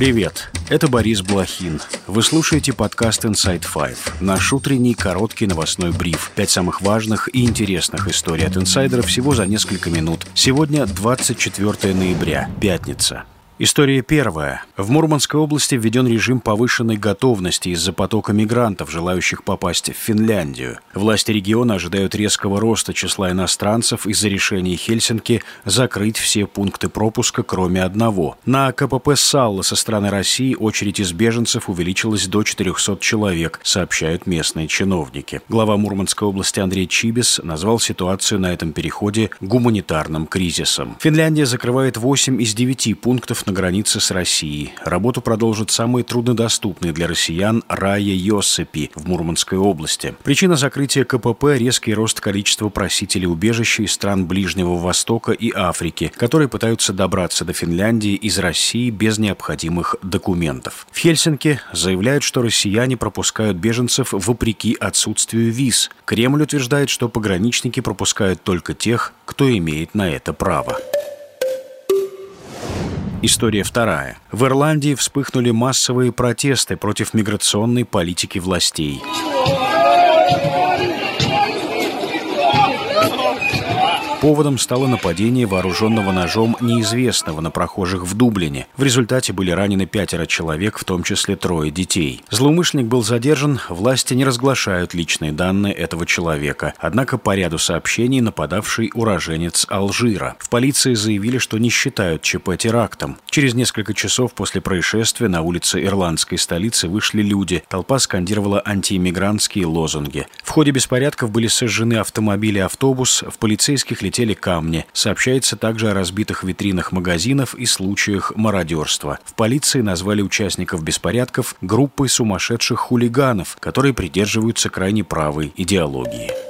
Привет, это Борис Блохин. Вы слушаете подкаст Inside Five, наш утренний короткий новостной бриф. Пять самых важных и интересных историй от инсайдеров всего за несколько минут. Сегодня 24 ноября, пятница. История первая. В Мурманской области введен режим повышенной готовности из-за потока мигрантов, желающих попасть в Финляндию. Власти региона ожидают резкого роста числа иностранцев из-за решения Хельсинки закрыть все пункты пропуска, кроме одного. На КПП «Салла» со стороны России очередь из беженцев увеличилась до 400 человек, сообщают местные чиновники. Глава Мурманской области Андрей Чибис назвал ситуацию на этом переходе гуманитарным кризисом. Финляндия закрывает 8 из 9 пунктов на границе с Россией. Работу продолжит самый труднодоступный для россиян Рая Йосипи в Мурманской области. Причина закрытия КПП – резкий рост количества просителей убежища из стран Ближнего Востока и Африки, которые пытаются добраться до Финляндии из России без необходимых документов. В Хельсинки заявляют, что россияне пропускают беженцев вопреки отсутствию виз. Кремль утверждает, что пограничники пропускают только тех, кто имеет на это право. История вторая. В Ирландии вспыхнули массовые протесты против миграционной политики властей. Поводом стало нападение вооруженного ножом неизвестного на прохожих в Дублине. В результате были ранены пятеро человек, в том числе трое детей. Злоумышленник был задержан, власти не разглашают личные данные этого человека. Однако по ряду сообщений нападавший уроженец Алжира. В полиции заявили, что не считают ЧП терактом. Через несколько часов после происшествия на улице ирландской столицы вышли люди. Толпа скандировала антииммигрантские лозунги. В ходе беспорядков были сожжены автомобили и автобус, в полицейских летели камни. Сообщается также о разбитых витринах магазинов и случаях мародерства. В полиции назвали участников беспорядков группой сумасшедших хулиганов, которые придерживаются крайне правой идеологии.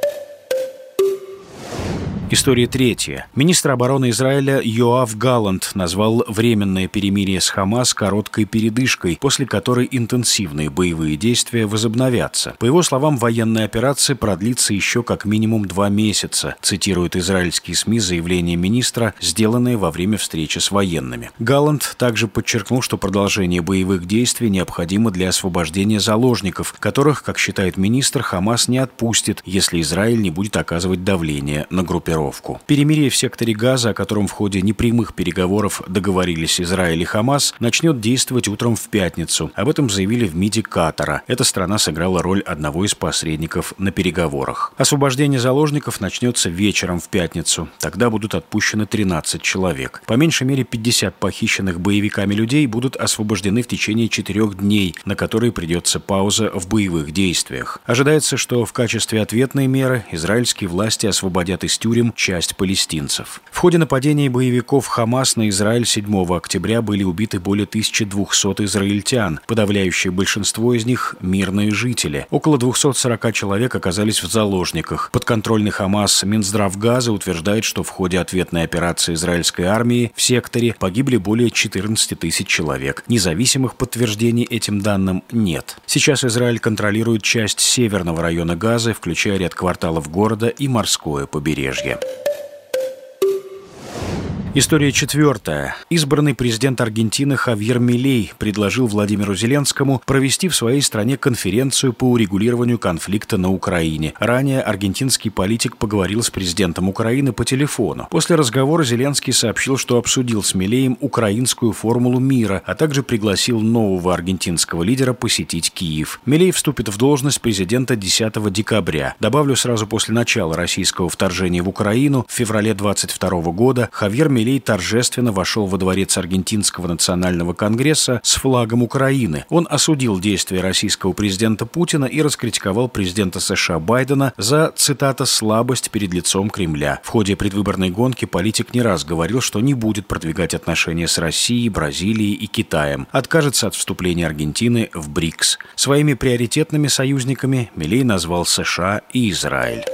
История третья. Министр обороны Израиля Йоав Галланд назвал временное перемирие с Хамас короткой передышкой, после которой интенсивные боевые действия возобновятся. По его словам, военная операция продлится еще как минимум два месяца, цитируют израильские СМИ заявление министра, сделанное во время встречи с военными. Галланд также подчеркнул, что продолжение боевых действий необходимо для освобождения заложников, которых, как считает министр, Хамас не отпустит, если Израиль не будет оказывать давление на группировку группировку. Перемирие в секторе Газа, о котором в ходе непрямых переговоров договорились Израиль и Хамас, начнет действовать утром в пятницу. Об этом заявили в МИДе Катара. Эта страна сыграла роль одного из посредников на переговорах. Освобождение заложников начнется вечером в пятницу. Тогда будут отпущены 13 человек. По меньшей мере 50 похищенных боевиками людей будут освобождены в течение четырех дней, на которые придется пауза в боевых действиях. Ожидается, что в качестве ответной меры израильские власти освободят из тюрем часть палестинцев. В ходе нападений боевиков Хамас на Израиль 7 октября были убиты более 1200 израильтян. Подавляющее большинство из них – мирные жители. Около 240 человек оказались в заложниках. Подконтрольный Хамас Минздрав Газа утверждает, что в ходе ответной операции израильской армии в секторе погибли более 14 тысяч человек. Независимых подтверждений этим данным нет. Сейчас Израиль контролирует часть северного района Газы, включая ряд кварталов города и морское побережье. Yeah. История четвертая. Избранный президент Аргентины Хавьер Милей предложил Владимиру Зеленскому провести в своей стране конференцию по урегулированию конфликта на Украине. Ранее аргентинский политик поговорил с президентом Украины по телефону. После разговора Зеленский сообщил, что обсудил с Милеем украинскую формулу мира, а также пригласил нового аргентинского лидера посетить Киев. Милей вступит в должность президента 10 декабря. Добавлю, сразу после начала российского вторжения в Украину в феврале 22 года Хавьер Милей Милей торжественно вошел во дворец Аргентинского национального конгресса с флагом Украины. Он осудил действия российского президента Путина и раскритиковал президента США Байдена за, цитата, «слабость перед лицом Кремля». В ходе предвыборной гонки политик не раз говорил, что не будет продвигать отношения с Россией, Бразилией и Китаем, откажется от вступления Аргентины в БРИКС. Своими приоритетными союзниками Милей назвал США и Израиль.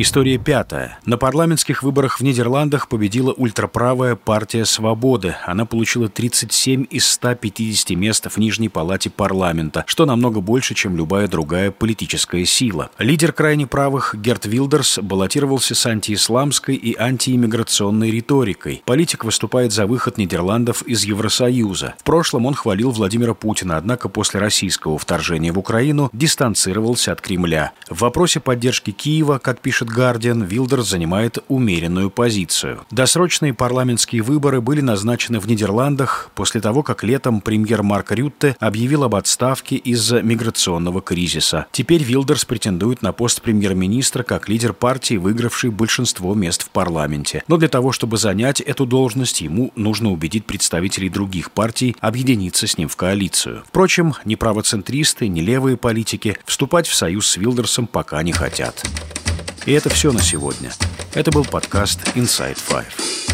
История пятая. На парламентских выборах в Нидерландах победила ультраправая партия «Свободы». Она получила 37 из 150 мест в Нижней палате парламента, что намного больше, чем любая другая политическая сила. Лидер крайне правых Герт Вилдерс баллотировался с антиисламской и антииммиграционной риторикой. Политик выступает за выход Нидерландов из Евросоюза. В прошлом он хвалил Владимира Путина, однако после российского вторжения в Украину дистанцировался от Кремля. В вопросе поддержки Киева, как пишет пишет «Гардиан», Вилдерс занимает умеренную позицию. Досрочные парламентские выборы были назначены в Нидерландах после того, как летом премьер Марк Рютте объявил об отставке из-за миграционного кризиса. Теперь Вилдерс претендует на пост премьер-министра как лидер партии, выигравший большинство мест в парламенте. Но для того, чтобы занять эту должность, ему нужно убедить представителей других партий объединиться с ним в коалицию. Впрочем, ни правоцентристы, ни левые политики вступать в союз с Вилдерсом пока не хотят. И это все на сегодня. Это был подкаст Inside Five.